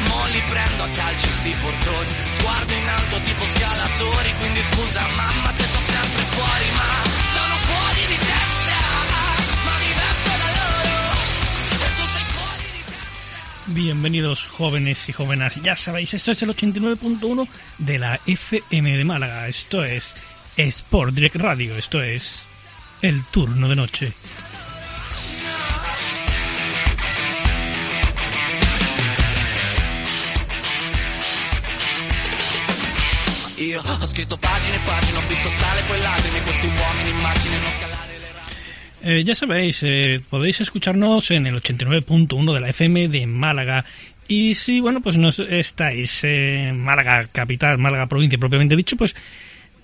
mo li prendo a calci sti portoni, sguardo in alto tipo scalatori, quindi scusa mamma se sono sempre fuori, ma sono fuori di testa. Bienvenidos jóvenes y jóvenes. Ya sabéis, esto es el 89.1 de la FM de Málaga. Esto es Sport Direct Radio. Esto es el turno de noche. Le rampe. Eh, ya sabéis, eh, podéis escucharnos en el 89.1 de la FM de Málaga. Y si, bueno, pues no estáis en Málaga capital, Málaga provincia propiamente dicho, pues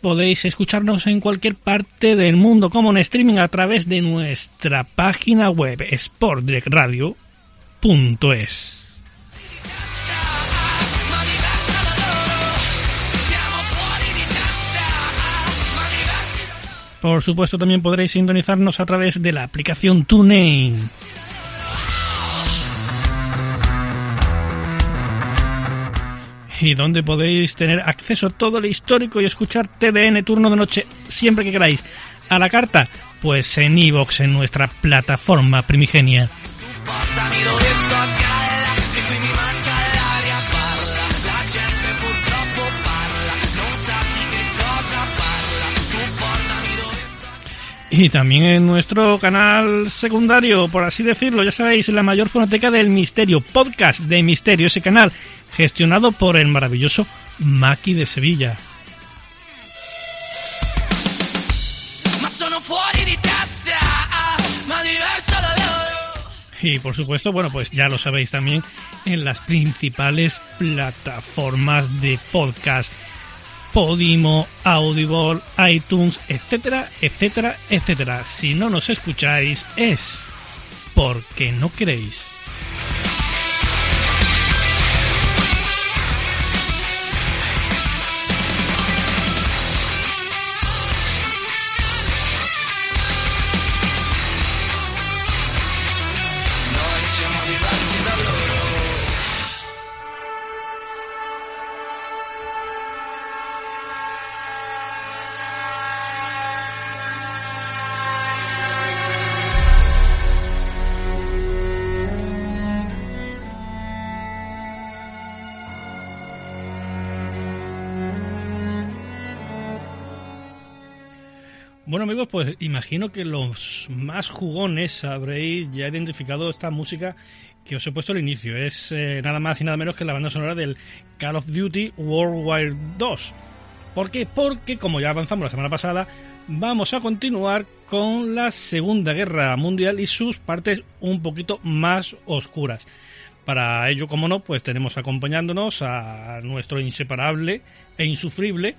podéis escucharnos en cualquier parte del mundo como en streaming a través de nuestra página web sportdirectradio.es. Por supuesto, también podréis sintonizarnos a través de la aplicación TuneIn. Y donde podéis tener acceso a todo lo histórico y escuchar TDN turno de noche siempre que queráis. A la carta, pues en iVoox, en nuestra plataforma primigenia. Y también en nuestro canal secundario, por así decirlo, ya sabéis, la mayor fonoteca del misterio, podcast de misterio, ese canal gestionado por el maravilloso Maki de Sevilla. Y por supuesto, bueno, pues ya lo sabéis también en las principales plataformas de podcast. Podimo, Audible, iTunes, etcétera, etcétera, etcétera. Si no nos escucháis es porque no queréis. Bueno amigos, pues imagino que los más jugones habréis ya identificado esta música que os he puesto al inicio. Es eh, nada más y nada menos que la banda sonora del Call of Duty World War 2. ¿Por qué? Porque, como ya avanzamos la semana pasada, vamos a continuar con la Segunda Guerra Mundial y sus partes un poquito más oscuras. Para ello, como no, pues tenemos acompañándonos a nuestro inseparable e insufrible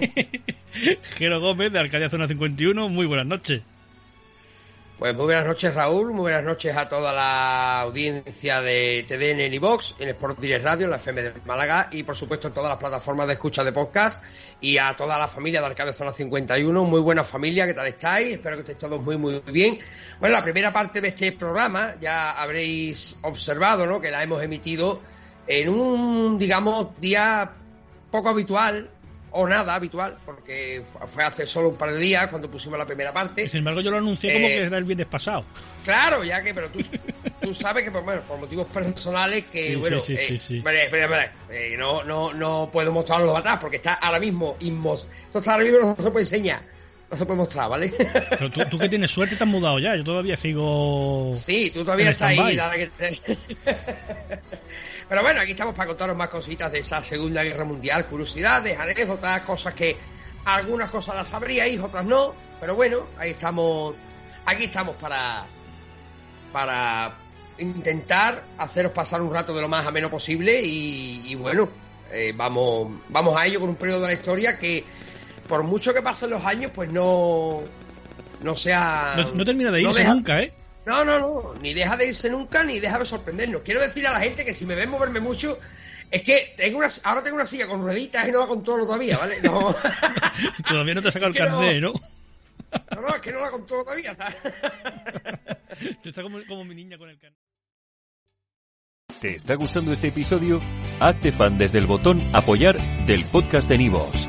Jero Gómez de Arcadia Zona 51. Muy buenas noches. Pues muy buenas noches Raúl, muy buenas noches a toda la audiencia de TDN en iVox, en Sport Direct Radio, en la FM de Málaga y por supuesto en todas las plataformas de escucha de podcast y a toda la familia de Arcade Zona 51, muy buena familia, ¿qué tal estáis? Espero que estéis todos muy muy bien. Bueno, la primera parte de este programa ya habréis observado, ¿no? Que la hemos emitido en un, digamos, día poco habitual, o nada habitual, porque fue hace solo un par de días cuando pusimos la primera parte. Sin embargo, yo lo anuncié como que eh, era el viernes pasado. Claro, ya que, pero tú, tú sabes que, pues, bueno, por motivos personales, que, bueno, sí, sí, sí, eh, eh, no, no, no puedo mostrarlo atrás porque está ahora mismo inmos. Esto está ahora mismo no se puede enseñar. No se puede mostrar, ¿vale? Pero tú, tú que tienes suerte te has mudado ya, yo todavía sigo. Sí, tú todavía estás ahí. Pero bueno, aquí estamos para contaros más cositas de esa Segunda Guerra Mundial, curiosidades, anécdotas, cosas que algunas cosas las sabríais, otras no. Pero bueno, ahí estamos, aquí estamos para, para intentar haceros pasar un rato de lo más ameno posible y, bueno, eh, vamos, vamos a ello con un periodo de la historia que por mucho que pasen los años, pues no, no sea... No, termina de irse nunca, ¿eh? No, no, no, ni deja de irse nunca, ni deja de sorprendernos. Quiero decir a la gente que si me ven moverme mucho, es que tengo una, ahora tengo una silla con rueditas y no la controlo todavía, ¿vale? No. todavía no te ha sacado el carnet, ¿no? No, no, es que no la controlo todavía, ¿sabes? Tú estás como, como mi niña con el carnet. ¿Te está gustando este episodio? Hazte fan desde el botón apoyar del podcast de Nivos.